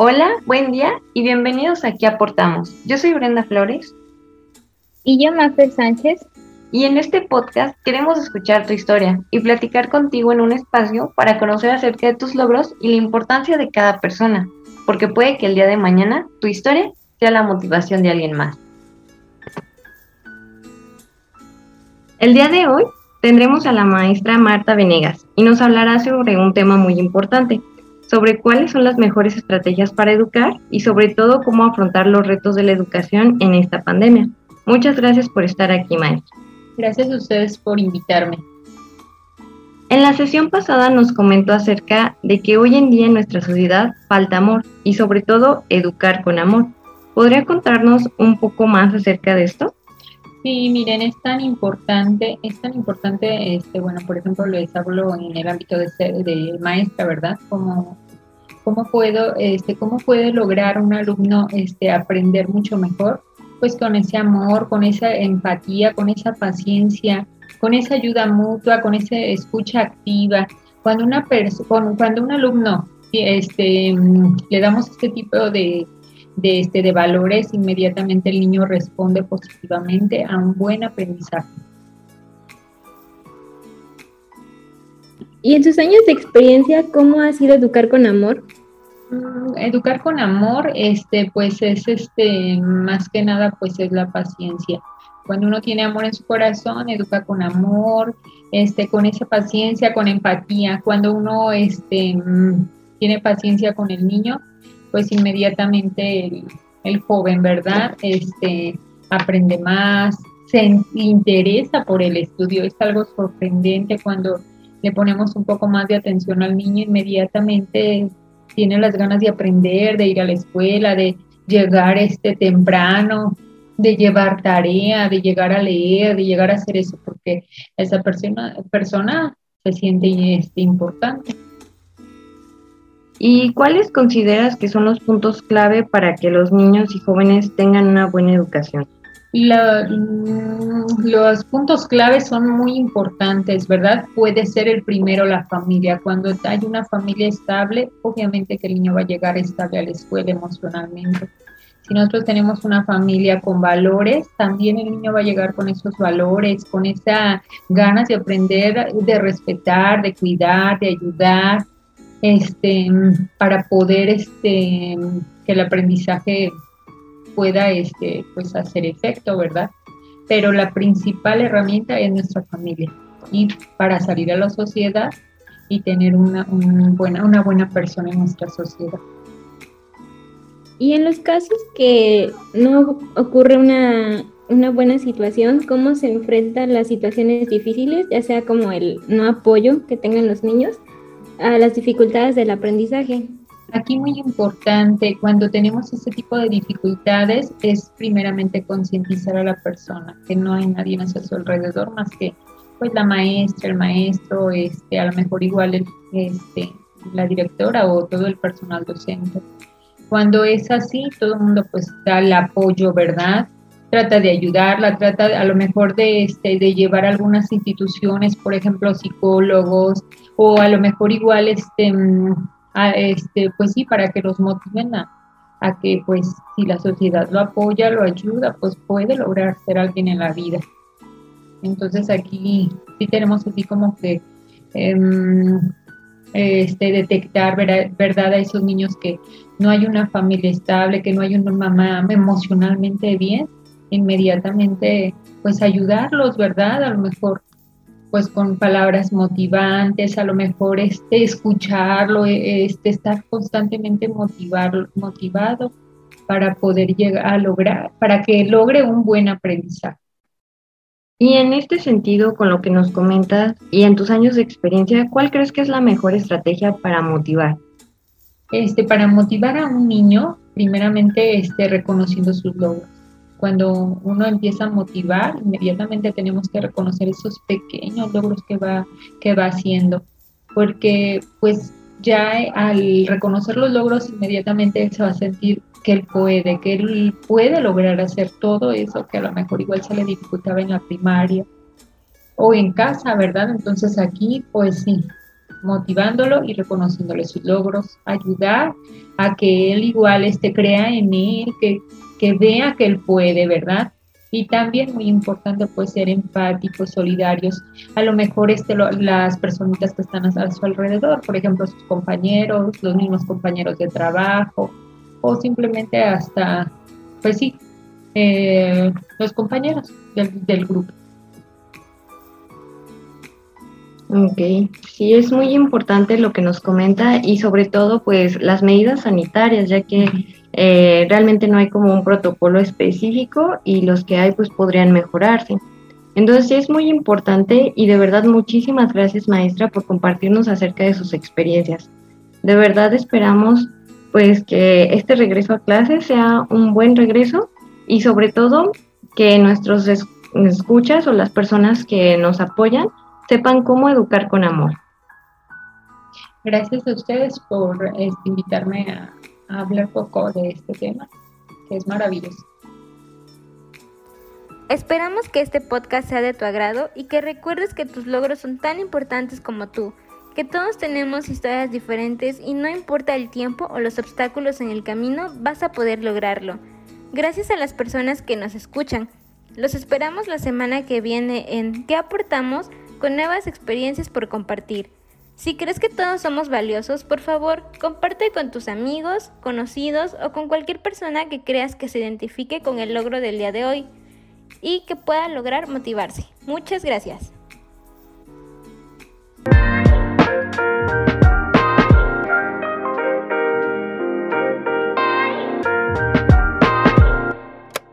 Hola, buen día y bienvenidos aquí a Aportamos. Yo soy Brenda Flores. Y yo, Mafer Sánchez. Y en este podcast queremos escuchar tu historia y platicar contigo en un espacio para conocer acerca de tus logros y la importancia de cada persona, porque puede que el día de mañana tu historia sea la motivación de alguien más. El día de hoy tendremos a la maestra Marta Venegas y nos hablará sobre un tema muy importante, sobre cuáles son las mejores estrategias para educar y sobre todo cómo afrontar los retos de la educación en esta pandemia. Muchas gracias por estar aquí, maestra. Gracias a ustedes por invitarme. En la sesión pasada nos comentó acerca de que hoy en día en nuestra sociedad falta amor y sobre todo educar con amor. ¿Podría contarnos un poco más acerca de esto? Sí, miren, es tan importante, es tan importante, este, bueno, por ejemplo, les hablo en el ámbito de, de maestra, ¿verdad? Como cómo puedo, este, cómo puede lograr un alumno este, aprender mucho mejor pues con ese amor, con esa empatía, con esa paciencia, con esa ayuda mutua, con esa escucha activa. Cuando una persona, cuando un alumno este, le damos este tipo de, de, este, de valores, inmediatamente el niño responde positivamente a un buen aprendizaje. Y en sus años de experiencia, ¿cómo ha sido educar con amor? Mm, educar con amor, este, pues es este, más que nada, pues es la paciencia. Cuando uno tiene amor en su corazón, educa con amor, este, con esa paciencia, con empatía. Cuando uno este, mm, tiene paciencia con el niño, pues inmediatamente el, joven, ¿verdad? Este, aprende más, se interesa por el estudio. Es algo sorprendente cuando le ponemos un poco más de atención al niño, inmediatamente tiene las ganas de aprender, de ir a la escuela, de llegar este temprano, de llevar tarea, de llegar a leer, de llegar a hacer eso, porque esa persona, persona se siente este, importante. ¿Y cuáles consideras que son los puntos clave para que los niños y jóvenes tengan una buena educación? Mm, los puntos claves son muy importantes, ¿verdad? Puede ser el primero la familia. Cuando hay una familia estable, obviamente que el niño va a llegar estable a la escuela emocionalmente. Si nosotros tenemos una familia con valores, también el niño va a llegar con esos valores, con esa ganas de aprender, de respetar, de cuidar, de ayudar, este, para poder este, que el aprendizaje pueda este, pues hacer efecto, ¿verdad? Pero la principal herramienta es nuestra familia y para salir a la sociedad y tener una, buena, una buena persona en nuestra sociedad. Y en los casos que no ocurre una, una buena situación, ¿cómo se enfrentan las situaciones difíciles, ya sea como el no apoyo que tengan los niños a las dificultades del aprendizaje? Aquí muy importante, cuando tenemos ese tipo de dificultades, es primeramente concientizar a la persona, que no hay nadie a su alrededor más que pues la maestra, el maestro, este, a lo mejor igual el, este, la directora o todo el personal docente. Cuando es así, todo el mundo pues da el apoyo, ¿verdad? Trata de ayudarla, trata a lo mejor de, este, de llevar a algunas instituciones, por ejemplo, psicólogos, o a lo mejor igual este, este, pues sí, para que los motiven a, que pues si la sociedad lo apoya, lo ayuda, pues puede lograr ser alguien en la vida. Entonces aquí sí tenemos así como que em, este, detectar verdad a esos niños que no hay una familia estable, que no hay una mamá emocionalmente bien, inmediatamente pues ayudarlos, ¿verdad? A lo mejor pues con palabras motivantes, a lo mejor este, escucharlo, e, este, estar constantemente motivar, motivado para poder llegar a lograr, para que logre un buen aprendizaje. Y en este sentido, con lo que nos comentas y en tus años de experiencia, ¿cuál crees que es la mejor estrategia para motivar? Este, para motivar a un niño, primeramente este, reconociendo sus logros cuando uno empieza a motivar, inmediatamente tenemos que reconocer esos pequeños logros que va, que va haciendo, porque pues ya al reconocer los logros, inmediatamente se va a sentir que él puede, que él puede lograr hacer todo eso que a lo mejor igual se le dificultaba en la primaria o en casa, ¿verdad? Entonces aquí, pues sí, motivándolo y reconociéndole sus logros, ayudar a que él igual este, crea en él, que, que vea que él puede, ¿verdad? Y también muy importante pues ser empáticos, solidarios, a lo mejor este, las personitas que están a, su alrededor, por ejemplo sus compañeros, los mismos compañeros de trabajo o simplemente hasta, pues sí, eh, los compañeros del, del grupo. Ok, sí, es muy importante lo que nos comenta y sobre todo pues las medidas sanitarias, ya que eh, realmente no hay como un protocolo específico y los que hay pues podrían mejorarse. Entonces sí es muy importante y de verdad muchísimas gracias maestra por compartirnos acerca de sus experiencias. De verdad esperamos pues que este regreso a clase sea un buen regreso y sobre todo que nuestros escuchas o las personas que nos apoyan sepan cómo educar con amor. Gracias a ustedes por este, invitarme a, hablar poco de este tema, que es maravilloso. Esperamos que este podcast sea de tu agrado y que recuerdes que tus logros son tan importantes como tú, que todos tenemos historias diferentes y no importa el tiempo o los obstáculos en el camino, vas a poder lograrlo. Gracias a las personas que nos escuchan. Los esperamos la semana que viene en ¿Qué aportamos? con nuevas experiencias por compartir. Si crees que todos somos valiosos, por favor, comparte con tus amigos, conocidos o con cualquier persona que creas que se identifique con el logro del día de hoy y que pueda lograr motivarse. Muchas gracias.